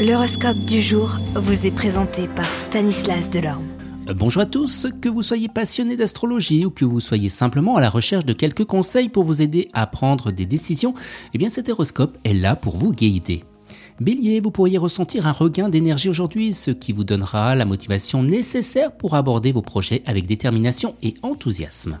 L'horoscope du jour vous est présenté par Stanislas Delorme. Euh, bonjour à tous, que vous soyez passionné d'astrologie ou que vous soyez simplement à la recherche de quelques conseils pour vous aider à prendre des décisions, eh bien cet horoscope est là pour vous guider. Bélier, vous pourriez ressentir un regain d'énergie aujourd'hui, ce qui vous donnera la motivation nécessaire pour aborder vos projets avec détermination et enthousiasme.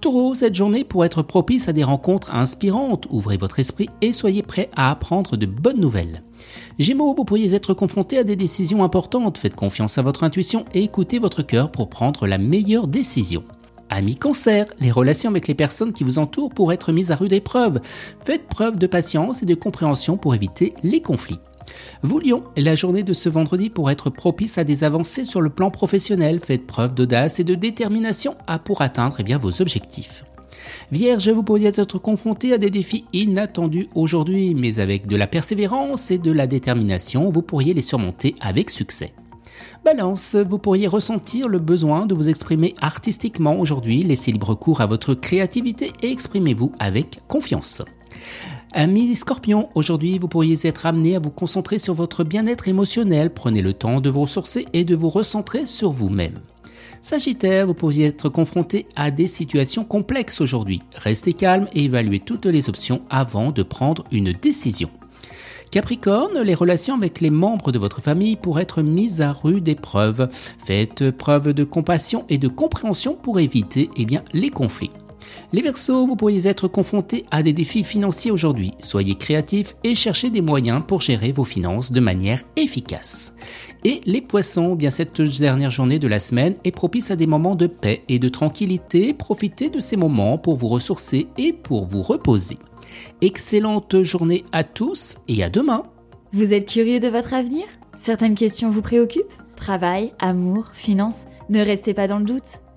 Taureau, cette journée pourrait être propice à des rencontres inspirantes, ouvrez votre esprit et soyez prêt à apprendre de bonnes nouvelles. Gémeaux, vous pourriez être confronté à des décisions importantes, faites confiance à votre intuition et écoutez votre cœur pour prendre la meilleure décision. Amis cancer, les relations avec les personnes qui vous entourent pourraient être mises à rude épreuve. Faites preuve de patience et de compréhension pour éviter les conflits. Vous la journée de ce vendredi pourrait être propice à des avancées sur le plan professionnel. Faites preuve d'audace et de détermination à pour atteindre eh vos objectifs. Vierge, vous pourriez être confronté à des défis inattendus aujourd'hui, mais avec de la persévérance et de la détermination, vous pourriez les surmonter avec succès. Balance, vous pourriez ressentir le besoin de vous exprimer artistiquement aujourd'hui, laissez libre cours à votre créativité et exprimez-vous avec confiance. Ami Scorpion, aujourd'hui vous pourriez être amené à vous concentrer sur votre bien-être émotionnel, prenez le temps de vous ressourcer et de vous recentrer sur vous-même. Sagittaire, vous pourriez être confronté à des situations complexes aujourd'hui. Restez calme et évaluez toutes les options avant de prendre une décision. Capricorne, les relations avec les membres de votre famille pourraient être mises à rude épreuve. Faites preuve de compassion et de compréhension pour éviter eh les conflits. Les Verseaux, vous pourriez être confrontés à des défis financiers aujourd'hui. Soyez créatifs et cherchez des moyens pour gérer vos finances de manière efficace. Et les Poissons, bien cette dernière journée de la semaine est propice à des moments de paix et de tranquillité. Profitez de ces moments pour vous ressourcer et pour vous reposer. Excellente journée à tous et à demain. Vous êtes curieux de votre avenir? Certaines questions vous préoccupent? Travail, amour, finances? Ne restez pas dans le doute.